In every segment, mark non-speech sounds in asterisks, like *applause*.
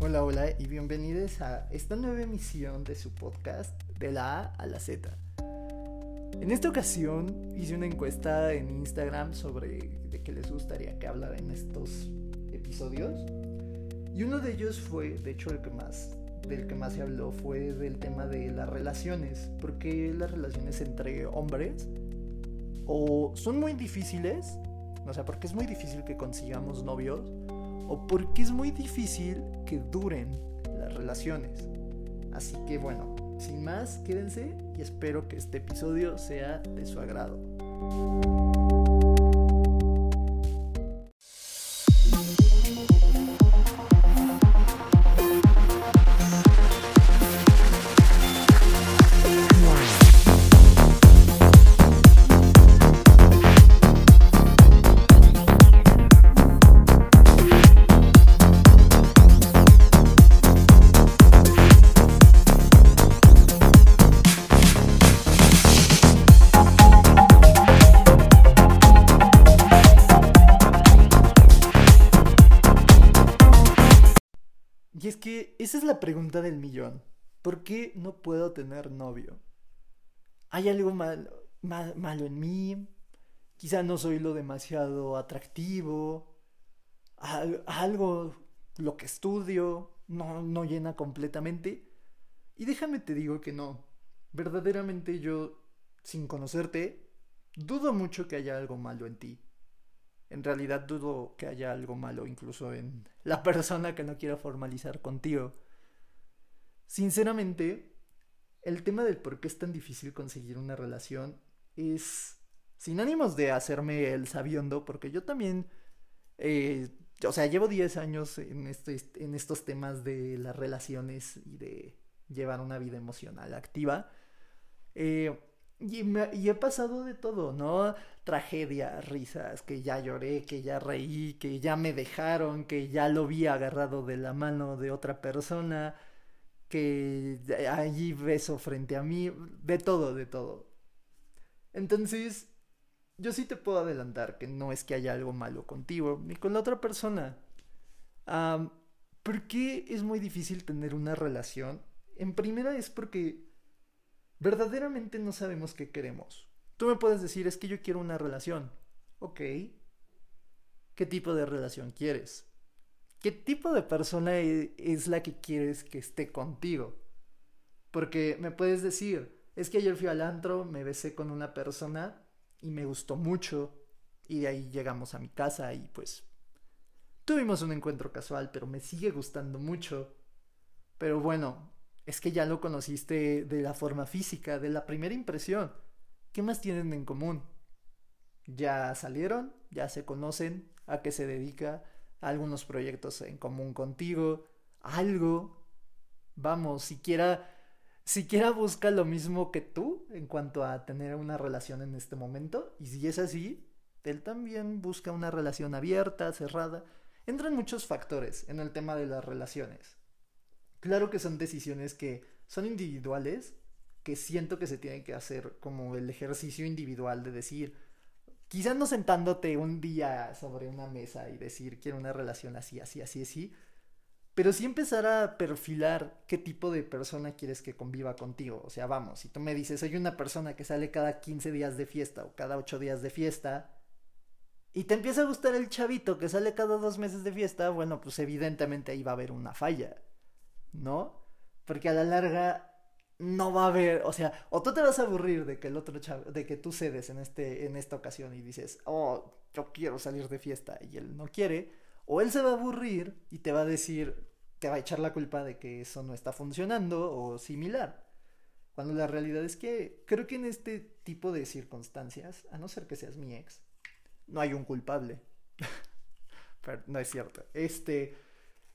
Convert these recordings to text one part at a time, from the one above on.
Hola, hola y bienvenidos a esta nueva emisión de su podcast de la A a la Z. En esta ocasión hice una encuesta en Instagram sobre de qué les gustaría que hablara en estos episodios. Y uno de ellos fue, de hecho el que más del que más se habló fue del tema de las relaciones, porque las relaciones entre hombres o son muy difíciles, o sea, porque es muy difícil que consigamos novios o porque es muy difícil que duren las relaciones. Así que bueno, sin más, quédense y espero que este episodio sea de su agrado. Pregunta del millón. ¿Por qué no puedo tener novio? ¿Hay algo mal, mal- malo en mí? Quizá no soy lo demasiado atractivo. Al- algo, lo que estudio, no, no llena completamente. Y déjame te digo que no. Verdaderamente yo, sin conocerte, dudo mucho que haya algo malo en ti. En realidad dudo que haya algo malo incluso en la persona que no quiera formalizar contigo. Sinceramente, el tema del por qué es tan difícil conseguir una relación es sin ánimos de hacerme el sabiondo, porque yo también, eh, o sea, llevo 10 años en, este, en estos temas de las relaciones y de llevar una vida emocional activa. Eh, y, y he pasado de todo, ¿no? Tragedias, risas, que ya lloré, que ya reí, que ya me dejaron, que ya lo vi agarrado de la mano de otra persona, que allí beso frente a mí, de todo, de todo. Entonces, yo sí te puedo adelantar que no es que haya algo malo contigo ni con la otra persona. Am, ¿Por qué es muy difícil tener una relación? En primera es porque verdaderamente no sabemos qué queremos. Tú me puedes decir, es que yo quiero una relación. Ok. ¿Qué tipo de relación quieres? ¿Qué tipo de persona e- es la que quieres que esté contigo? Porque me puedes decir, es que ayer fui al antro, me besé con una persona y me gustó mucho y de ahí llegamos a mi casa y pues tuvimos un encuentro casual, pero me sigue gustando mucho. Pero bueno, es que ya lo conociste de la forma física, de la primera impresión. ¿Qué más tienen en común? Ya salieron, ya se conocen, a qué se dedica, algunos proyectos en común contigo, algo. Vamos, siquiera siquiera busca lo mismo que tú en cuanto a tener una relación en este momento. Y si es así, él también busca una relación abierta, cerrada. Entran muchos factores en el tema de las relaciones. Claro que son decisiones que son individuales, que siento que se tienen que hacer como el ejercicio individual de decir, quizás no sentándote un día sobre una mesa y decir quiero una relación así, así, así, así, pero sí empezar a perfilar qué tipo de persona quieres que conviva contigo. O sea, vamos, si tú me dices, soy una persona que sale cada 15 días de fiesta o cada 8 días de fiesta, y te empieza a gustar el chavito que sale cada dos meses de fiesta, bueno, pues evidentemente ahí va a haber una falla, ¿no? Porque a la larga no va a haber, o sea, o tú te vas a aburrir de que el otro chavo, de que tú cedes en este, en esta ocasión y dices, oh, yo quiero salir de fiesta y él no quiere, o él se va a aburrir y te va a decir, te va a echar la culpa de que eso no está funcionando o similar. Cuando la realidad es que creo que en este tipo de circunstancias, a no ser que seas mi ex, no hay un culpable. *laughs* Pero no es cierto. Este,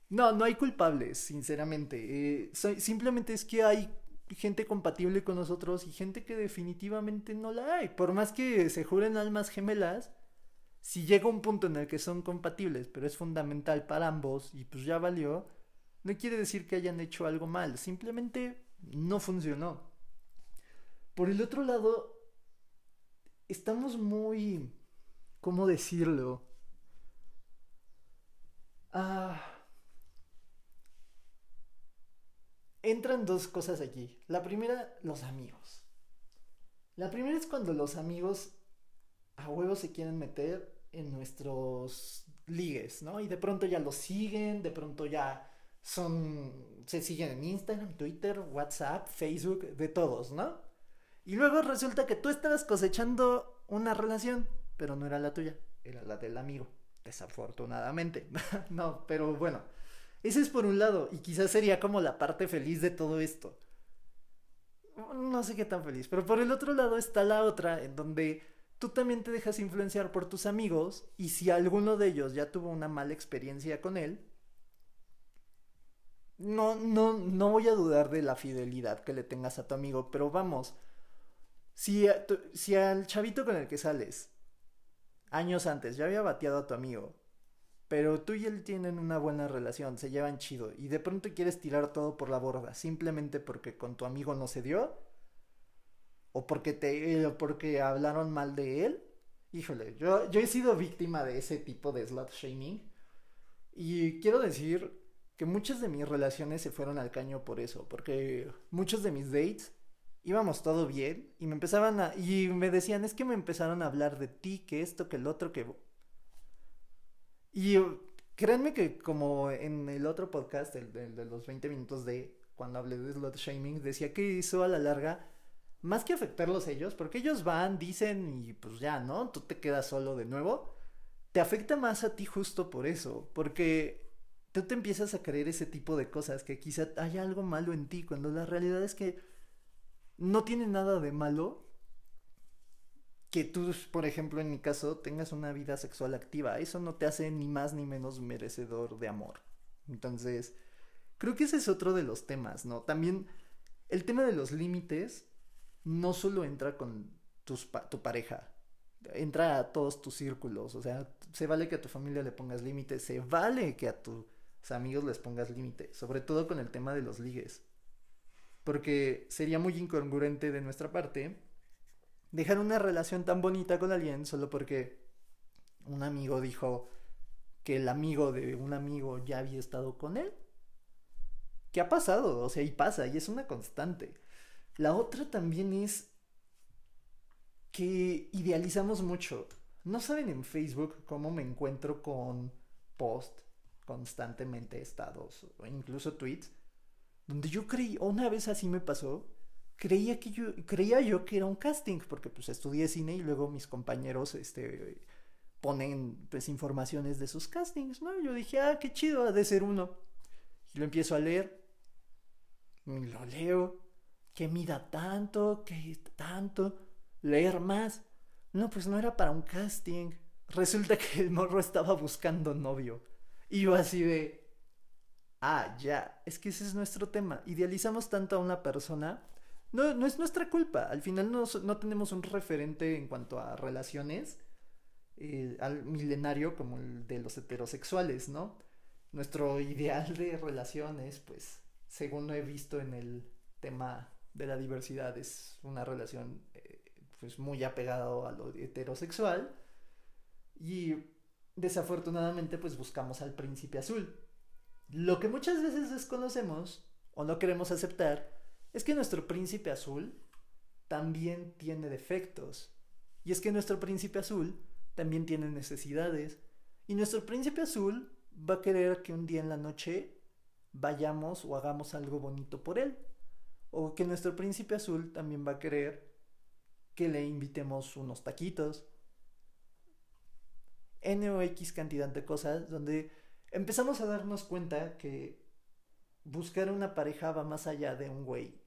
no, no hay culpables, sinceramente. Eh, simplemente es que hay gente compatible con nosotros y gente que definitivamente no la hay. Por más que se juren almas gemelas, si llega un punto en el que son compatibles, pero es fundamental para ambos y pues ya valió, no quiere decir que hayan hecho algo mal, simplemente no funcionó. Por el otro lado, estamos muy, ¿cómo decirlo? Ah, entran dos cosas aquí. La primera, los amigos. La primera es cuando los amigos a huevo se quieren meter en nuestros ligues, ¿no? Y de pronto ya los siguen, de pronto ya son, se siguen en Instagram, Twitter, WhatsApp, Facebook, de todos, ¿no? Y luego resulta que tú estabas cosechando una relación, pero no era la tuya, era la del amigo, desafortunadamente. *laughs* no, pero bueno, ese es por un lado, y quizás sería como la parte feliz de todo esto. No sé qué tan feliz, pero por el otro lado está la otra, en donde tú también te dejas influenciar por tus amigos, y si alguno de ellos ya tuvo una mala experiencia con él, no, no, no voy a dudar de la fidelidad que le tengas a tu amigo, pero vamos, si, si al chavito con el que sales años antes ya había bateado a tu amigo, pero tú y él tienen una buena relación, se llevan chido, y de pronto quieres tirar todo por la borda, simplemente porque con tu amigo no se dio, o porque te porque hablaron mal de él, híjole, yo, yo he sido víctima de ese tipo de slut shaming, y quiero decir que muchas de mis relaciones se fueron al caño por eso, porque muchos de mis dates íbamos todo bien y me empezaban y me decían, "Es que me empezaron a hablar de ti, que esto, que el otro, que y créanme que como en el otro podcast, el, de los 20 minutos de cuando hablé de slot shaming, decía que eso a la larga más que afectarlos ellos, porque ellos van, dicen y pues ya, ¿no? Tú te quedas solo de nuevo. Te afecta más a ti justo por eso, porque tú te empiezas a creer ese tipo de cosas, que quizá haya algo malo en ti, cuando la realidad es que no tiene nada de malo que tú, por ejemplo, en mi caso, tengas una vida sexual activa. Eso no te hace ni más ni menos merecedor de amor. Entonces, creo que ese es otro de los temas, ¿no? También el tema de los límites no solo entra con tus, tu pareja, entra a todos tus círculos. O sea, se vale que a tu familia le pongas límites, se vale que a tu amigos les pongas límite, sobre todo con el tema de los ligues. Porque sería muy incongruente de nuestra parte dejar una relación tan bonita con alguien solo porque un amigo dijo que el amigo de un amigo ya había estado con él. ¿Qué ha pasado? O sea, y pasa, y es una constante. La otra también es que idealizamos mucho. No saben en Facebook cómo me encuentro con post constantemente estados o incluso tweets, donde yo creí, una vez así me pasó, creía que yo, creía yo que era un casting, porque pues estudié cine y luego mis compañeros, este, ponen pues informaciones de sus castings, ¿no? Yo dije, ah, qué chido, ha de ser uno. Y lo empiezo a leer, lo leo, que mida tanto, que tanto, leer más. No, pues no era para un casting. Resulta que el morro estaba buscando novio. Y yo así de... Ah, ya, es que ese es nuestro tema. Idealizamos tanto a una persona. No, no es nuestra culpa. Al final no, no tenemos un referente en cuanto a relaciones eh, al milenario como el de los heterosexuales, ¿no? Nuestro ideal de relaciones, pues, según lo he visto en el tema de la diversidad, es una relación eh, pues muy apegada a lo heterosexual. Y desafortunadamente pues buscamos al príncipe azul. Lo que muchas veces desconocemos o no queremos aceptar es que nuestro príncipe azul también tiene defectos. Y es que nuestro príncipe azul también tiene necesidades. Y nuestro príncipe azul va a querer que un día en la noche vayamos o hagamos algo bonito por él. O que nuestro príncipe azul también va a querer que le invitemos unos taquitos N o X cantidad de cosas donde empezamos a darnos cuenta que buscar una pareja va más allá de un güey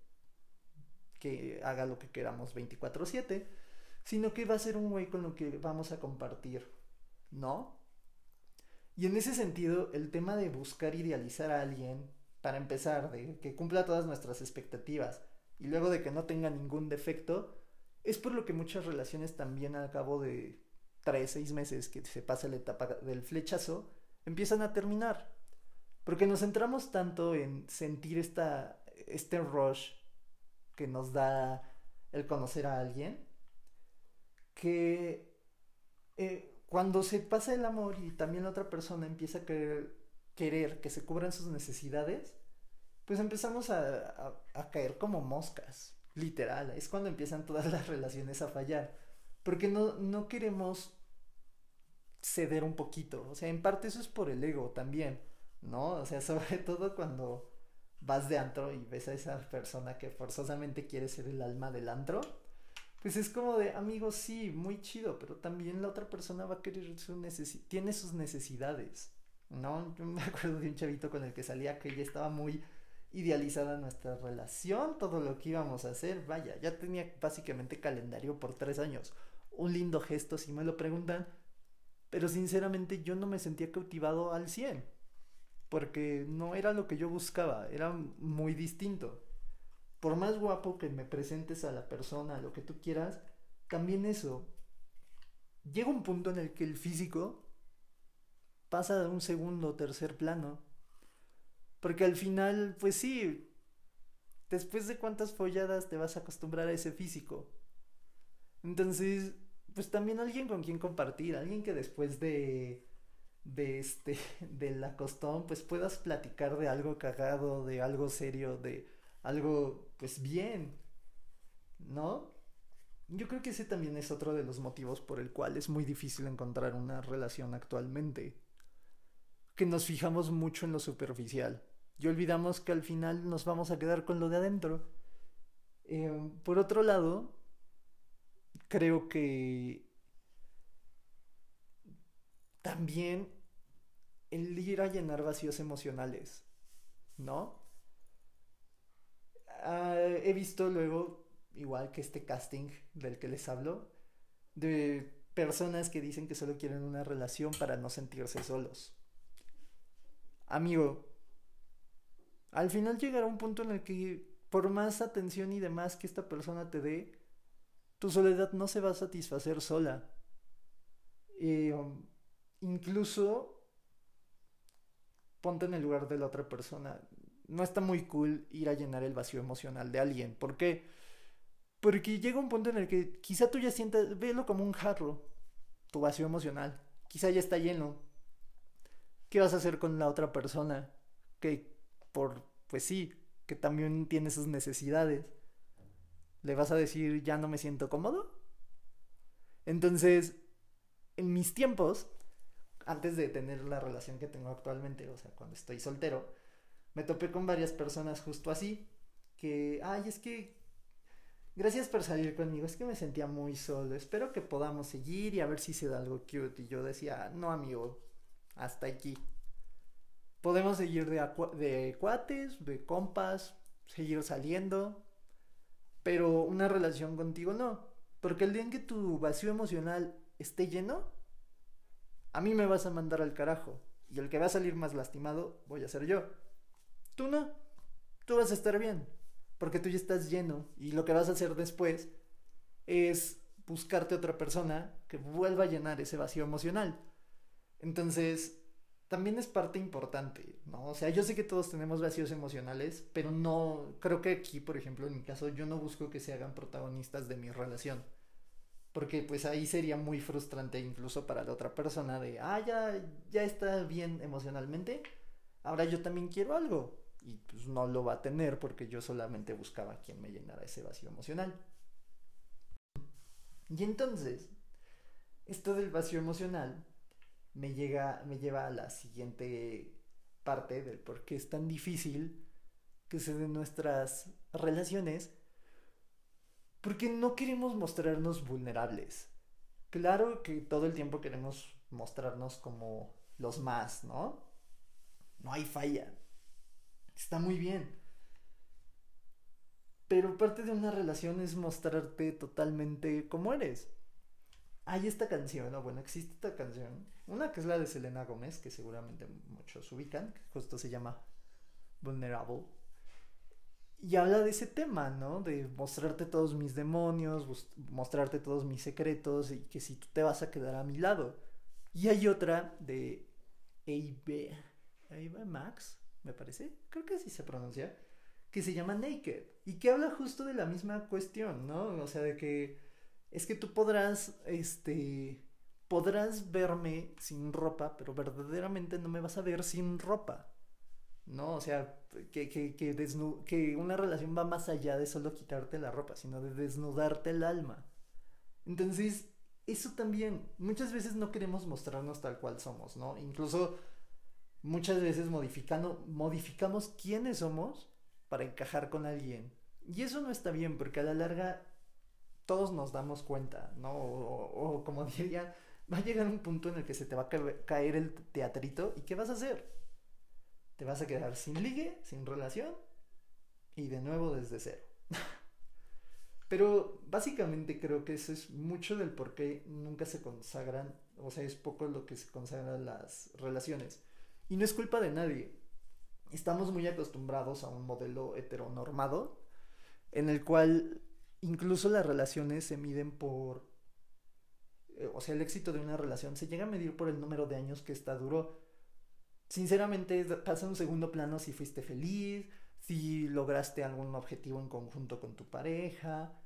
que haga lo que queramos 24/7, sino que va a ser un güey con lo que vamos a compartir, ¿no? Y en ese sentido, el tema de buscar idealizar a alguien, para empezar, de que cumpla todas nuestras expectativas y luego de que no tenga ningún defecto, es por lo que muchas relaciones también al cabo de tres, seis meses que se pasa la etapa del flechazo, empiezan a terminar. Porque nos centramos tanto en sentir esta, este rush que nos da el conocer a alguien, que eh, cuando se pasa el amor y también la otra persona empieza a querer, querer que se cubran sus necesidades, pues empezamos a, a, caer como moscas, literal. Es cuando empiezan todas las relaciones a fallar. Porque no, no queremos ceder un poquito. O sea, en parte eso es por el ego también, ¿no? O sea, *laughs* sobre todo cuando vas de antro y ves a esa persona que forzosamente quiere ser el alma del antro, pues es como de, amigos, sí, muy chido, pero también la otra persona va a querer su necesidad, tiene sus necesidades, ¿no? Yo me *laughs* acuerdo de un chavito con el que salía que ya estaba muy idealizada nuestra relación, todo lo que íbamos a hacer, vaya, ya tenía básicamente calendario por tres años. Un lindo gesto, si me lo preguntan, pero sinceramente yo no me sentía cautivado al 100, porque no era lo que yo buscaba, era muy distinto. Por más guapo que me presentes a la persona, lo que tú quieras, también eso. Llega un punto en el que el físico pasa a un segundo o tercer plano porque al final, pues sí, después de cuántas folladas te vas a acostumbrar a ese físico. Entonces, pues también alguien con quien compartir, alguien que después de de este *laughs* de la costón pues puedas platicar de algo cagado, de algo serio, de algo pues bien. ¿No? Yo creo que ese también es otro de los motivos por el cual es muy difícil encontrar una relación actualmente. Que nos fijamos mucho en lo superficial y olvidamos que al final nos vamos a quedar con lo de adentro. Eh, por otro lado, creo que también el ir a llenar vacíos emocionales, ¿no? Ah, he visto luego, igual que este casting del que les hablo, de personas que dicen que solo quieren una relación para no sentirse solos. Amigo, al final llegará un punto en el que por más atención y demás que esta persona te dé, tu soledad no se va a satisfacer sola. Um, incluso ponte en el lugar de la otra persona. No está muy cool ir a llenar el vacío emocional de alguien. ¿Por qué? Porque llega un punto en el que quizá tú ya sientas, velo como un jarro, tu vacío emocional. Quizá ya está lleno. ¿Qué vas a hacer con la otra persona? Que por, pues sí, que también tiene sus necesidades. ¿Le vas a decir, ya no me siento cómodo? Entonces, en mis tiempos, antes de tener la relación que tengo actualmente, o sea, cuando estoy soltero, me topé con varias personas justo así, que, ay, es que, gracias por salir conmigo, es que me sentía muy solo, espero que podamos seguir y a ver si se da algo cute. Y yo decía, no, amigo, hasta aquí. Podemos seguir de, de cuates, de compas, seguir saliendo, pero una relación contigo no. Porque el día en que tu vacío emocional esté lleno, a mí me vas a mandar al carajo. Y el que va a salir más lastimado voy a ser yo. Tú no. Tú vas a estar bien. Porque tú ya estás lleno. Y lo que vas a hacer después es buscarte otra persona que vuelva a llenar ese vacío emocional. Entonces, también es parte importante, ¿no? O sea, yo sé que todos tenemos vacíos emocionales, pero no, creo que aquí, por ejemplo, en mi caso, yo no busco que se hagan protagonistas de mi relación. Porque pues ahí sería muy frustrante incluso para la otra persona de, ah, ya, ya está bien emocionalmente, ahora yo también quiero algo. Y pues no lo va a tener porque yo solamente buscaba a quien me llenara ese vacío emocional. Y entonces, esto del vacío emocional me, llega, me lleva a la siguiente parte del por qué es tan difícil que se den nuestras relaciones, porque no queremos mostrarnos vulnerables. Claro que todo el tiempo queremos mostrarnos como los más, ¿no? No hay falla. Está muy bien. Pero parte de una relación es mostrarte totalmente como eres hay esta canción, o bueno, existe esta canción, una que es la de Selena Gómez, que seguramente muchos ubican, que justo se llama Vulnerable. Y habla de ese tema, ¿no? De mostrarte todos mis demonios, mostrarte todos mis secretos y que si tú te vas a quedar a mi lado. Y hay otra de A.B. Max, me parece, creo que así se pronuncia, que se llama Naked y que habla justo de la misma cuestión, ¿no? O sea, de que es que tú podrás, este, podrás verme sin ropa, pero verdaderamente no me vas a ver sin ropa. ¿No? O sea, que, que, que, que una relación va más allá de solo quitarte la ropa, sino de desnudarte el alma. Entonces, eso también, muchas veces no queremos mostrarnos tal cual somos, ¿no? Incluso muchas veces modificando, modificamos quiénes somos para encajar con alguien. Y eso no está bien, porque a la larga todos nos damos cuenta, ¿no? O, o como *laughs* diría, va a llegar un punto en el que se te va a caer el teatrito y ¿qué vas a hacer? Te vas a quedar sin ligue, sin relación y de nuevo desde cero. *laughs* Pero básicamente creo que eso es mucho del por qué nunca se consagran, o sea, es poco lo que se consagran las relaciones. Y no es culpa de nadie. Estamos muy acostumbrados a un modelo heteronormado en el cual incluso las relaciones se miden por, eh, o sea, el éxito de una relación se llega a medir por el número de años que esta duró. Sinceramente pasa un segundo plano si fuiste feliz, si lograste algún objetivo en conjunto con tu pareja,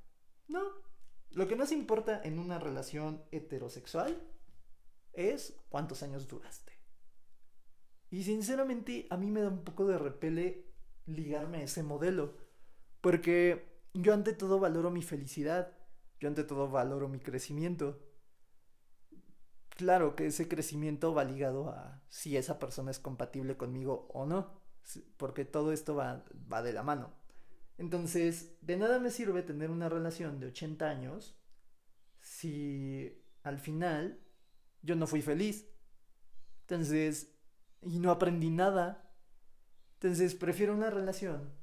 no. Lo que más importa en una relación heterosexual es cuántos años duraste. Y sinceramente a mí me da un poco de repele ligarme a ese modelo. Porque yo ante todo valoro mi felicidad. Yo ante todo valoro mi crecimiento. Claro que ese crecimiento va ligado a si esa persona es compatible conmigo o no. Porque todo esto va, va de la mano. Entonces, de nada me sirve tener una relación de 80 años si al final yo no fui feliz. Entonces, y no aprendí nada. Entonces, prefiero una relación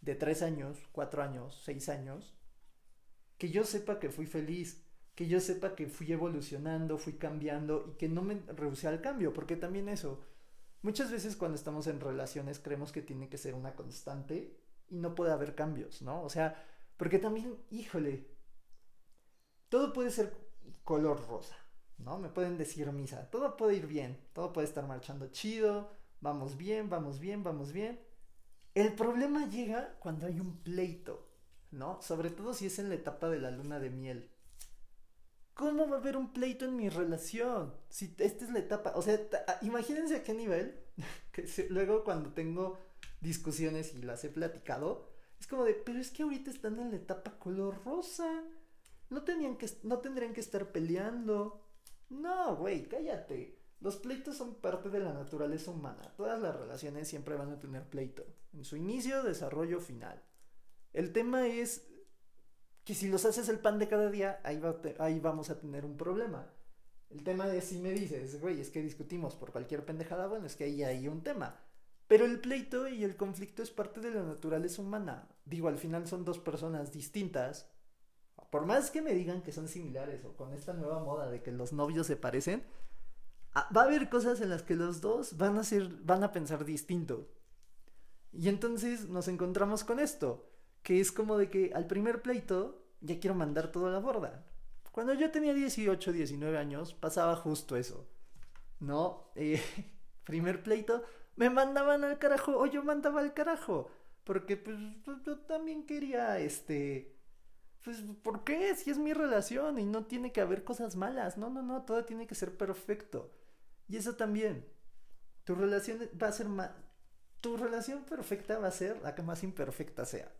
de 3 años, 4 años, 6 años, que yo sepa que fui feliz, que yo sepa que fui evolucionando, fui cambiando y que no me rehusé al cambio, porque también eso, muchas veces cuando estamos en relaciones creemos que tiene que ser una constante y no puede haber cambios, ¿no? O sea, porque también, híjole, todo puede ser color rosa, ¿no? Me pueden decir misa, todo puede ir bien, todo puede estar marchando chido, vamos bien, vamos bien, vamos bien. El problema llega cuando hay un pleito, ¿no? Sobre todo si es en la etapa de la luna de miel. ¿Cómo va a haber un pleito en mi relación? Si esta es la etapa, o sea, imagínense a qué nivel, *laughs* que luego cuando tengo discusiones y las he platicado, es como de, pero es que ahorita están en la etapa color rosa. No, tenían que, no tendrían que estar peleando. No, güey, cállate. Los pleitos son parte de la naturaleza humana. Todas las relaciones siempre van a tener pleito. En su inicio, desarrollo, final. El tema es que si los haces el pan de cada día, ahí, ahí vamos a tener un problema. El tema es si me dices, güey, es que discutimos por cualquier pendejada, bueno, es que ahí hay un tema. Pero el pleito y el conflicto es parte de la naturaleza humana. Digo, al final son dos personas distintas. Por más que me digan que son similares o con esta nueva moda de que los novios se parecen, ah, va a haber cosas en las que los dos van a ser, van a pensar distinto. Y entonces nos encontramos con esto, que es como de que al primer pleito ya quiero mandar todo a la borda. Cuando yo tenía 18, 19 años, pasaba justo eso. ¿No? Eh, *laughs* primer pleito, me mandaban al carajo o yo mandaba al carajo. Porque pues, pues yo también quería, este, pues, ¿por qué? Si es mi relación y no tiene que haber cosas malas. No, no, no, todo tiene que ser perfecto. Y eso también. Tu relación va a ser más... Tu relación perfecta va a ser la que más imperfecta sea.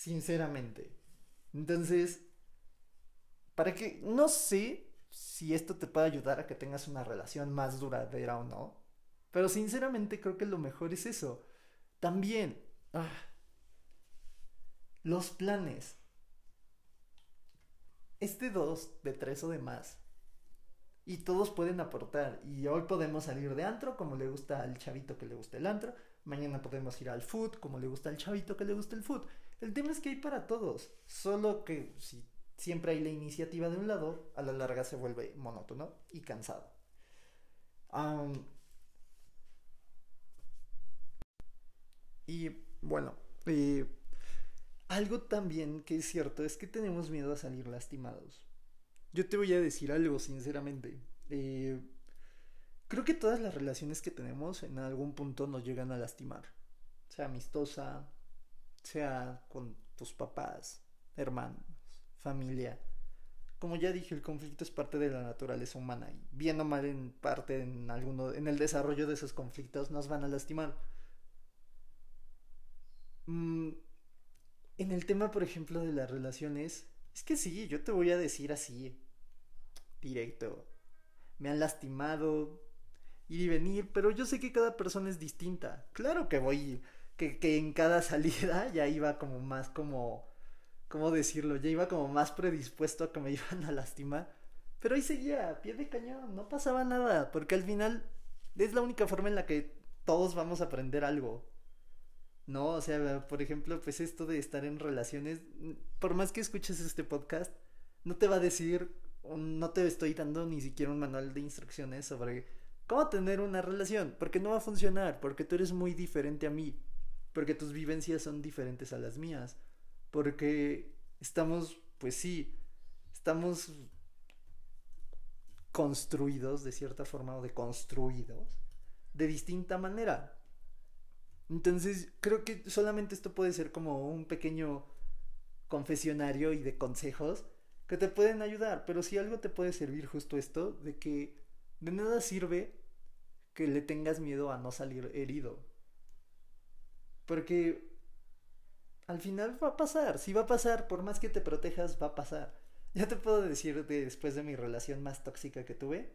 Sinceramente. Entonces, para que... No sé si esto te puede ayudar a que tengas una relación más duradera o no. Pero sinceramente creo que lo mejor es eso. También, ah, los planes. Este dos, de tres o de más. Y todos pueden aportar. Y hoy podemos salir de antro como le gusta al chavito que le gusta el antro. Mañana podemos ir al food como le gusta al chavito que le gusta el food. El tema es que hay para todos. Solo que si siempre hay la iniciativa de un lado, a la larga se vuelve monótono y cansado. Y bueno, algo también que es cierto es que tenemos miedo a salir lastimados. Yo te voy a decir algo, sinceramente. Eh, creo que todas las relaciones que tenemos en algún punto nos llegan a lastimar. Sea amistosa, sea con tus papás, hermanos, familia. Como ya dije, el conflicto es parte de la naturaleza humana y bien o mal en parte en alguno en el desarrollo de esos conflictos nos van a lastimar. mm, en el tema, por ejemplo, de las relaciones, es que sí, yo te voy a decir así, directo. Me han lastimado, ir y venir, pero yo sé que cada persona es distinta. Claro que voy, que, en cada *laughs* salida ya iba como más como, ¿cómo decirlo? Ya iba como más predispuesto a que me *laughs* iban a lastimar. Pero ahí seguía, pie de cañón, no pasaba nada, porque al final es la única forma en la que todos vamos a aprender algo. No, o sea, por ejemplo, pues esto de estar en relaciones, por más que escuches este podcast, no te va a decir, no te estoy dando ni siquiera un manual de instrucciones sobre cómo tener una relación, porque no va a funcionar, porque tú eres muy diferente a mí, porque tus vivencias son diferentes a las mías, porque estamos, pues sí, estamos construidos de cierta forma o deconstruidos de distinta manera. Entonces, creo que solamente esto puede ser como un pequeño confesionario y de consejos que te pueden ayudar, pero si algo te puede servir justo esto, de que de nada sirve que le tengas miedo a no salir herido. Porque al final va a pasar, si va a pasar, por más que te protejas, va a pasar. Ya te puedo decir después de mi relación más tóxica que tuve,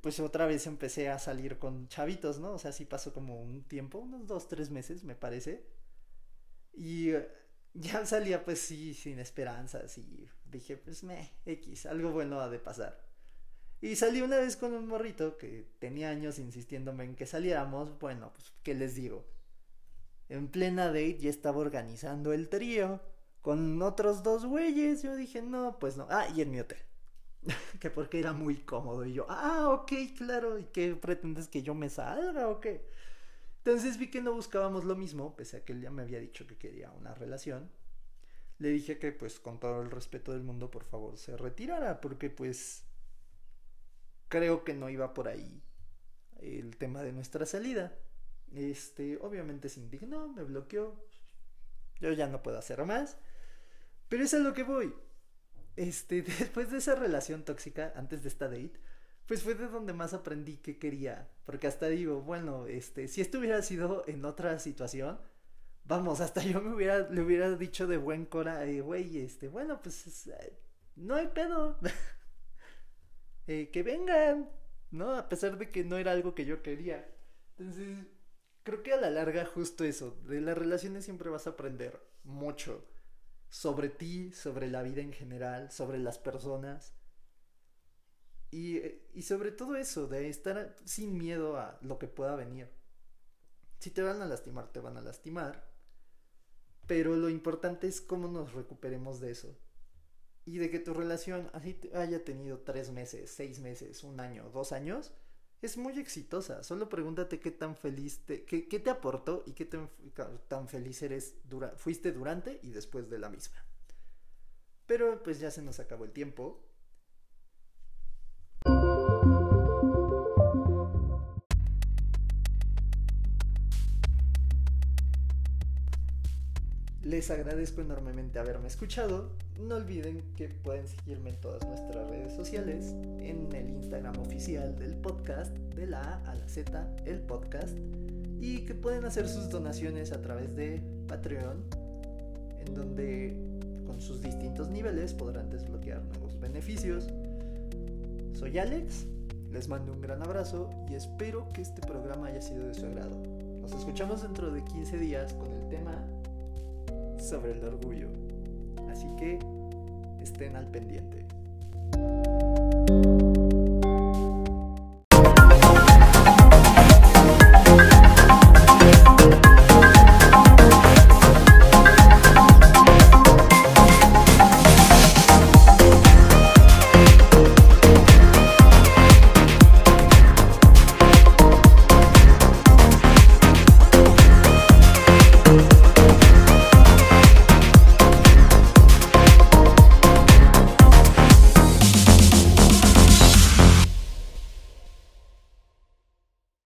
pues otra vez empecé a salir con chavitos, ¿no? O sea, sí pasó como un tiempo, unos dos, tres meses, me parece. Y eh, ya salía pues sí, sin esperanzas y dije, pues me, X, algo bueno ha de pasar. Y salí una vez con un morrito que tenía años insistiéndome en que saliéramos, bueno, pues, ¿qué les digo? En plena date ya estaba organizando el trío con otros dos güeyes, yo dije, no, pues no. Ah, y en mi hotel. *laughs* que porque era muy cómodo. Y yo, ah, ok, claro. ¿Y qué pretendes que yo me salga o qué? Entonces vi que no buscábamos lo mismo, pese a que él ya me había dicho que quería una relación. Le dije que, pues, con todo el respeto del mundo, por favor, se retirara, porque, pues, creo que no iba por ahí el tema de nuestra salida. Este, obviamente se indignó, me bloqueó. Yo ya no puedo hacer más. Pero es a lo que voy. Este, *laughs* después de esa relación tóxica, antes de esta date, pues fue de donde más aprendí que quería. Porque hasta digo, bueno, este, si esto hubiera sido en otra situación, vamos, hasta yo me hubiera, le hubiera dicho de buen cora, eh, güey, este, bueno, pues eh, no hay pedo. *laughs* Eh, que vengan, ¿no? A pesar de que no era algo que yo quería. Entonces, creo que a la larga justo eso, de las relaciones siempre vas a aprender mucho sobre ti, sobre la vida en general, sobre las personas. Y, y, sobre todo eso, de estar sin miedo a lo que pueda venir. Si te van a lastimar, te van a lastimar. Pero lo importante es cómo nos recuperemos de eso. Y de que tu relación así haya tenido tres meses, seis meses, un año, dos años, es muy exitosa. Solo pregúntate qué tan feliz te, qué, qué te aportó y qué tan, feliz eres dura, fuiste durante y después de la misma. Pero pues ya se nos acabó el tiempo. Les agradezco enormemente haberme escuchado. No olviden que pueden seguirme en todas nuestras redes sociales, en el Instagram oficial del podcast, de la A a la Z, el podcast, y que pueden hacer sus donaciones a través de Patreon, en donde con sus distintos niveles podrán desbloquear nuevos beneficios. Soy Alex, les mando un gran abrazo y espero que este programa haya sido de su agrado. Nos escuchamos dentro de 15 días con el tema sobre el orgullo. Así que estén al pendiente.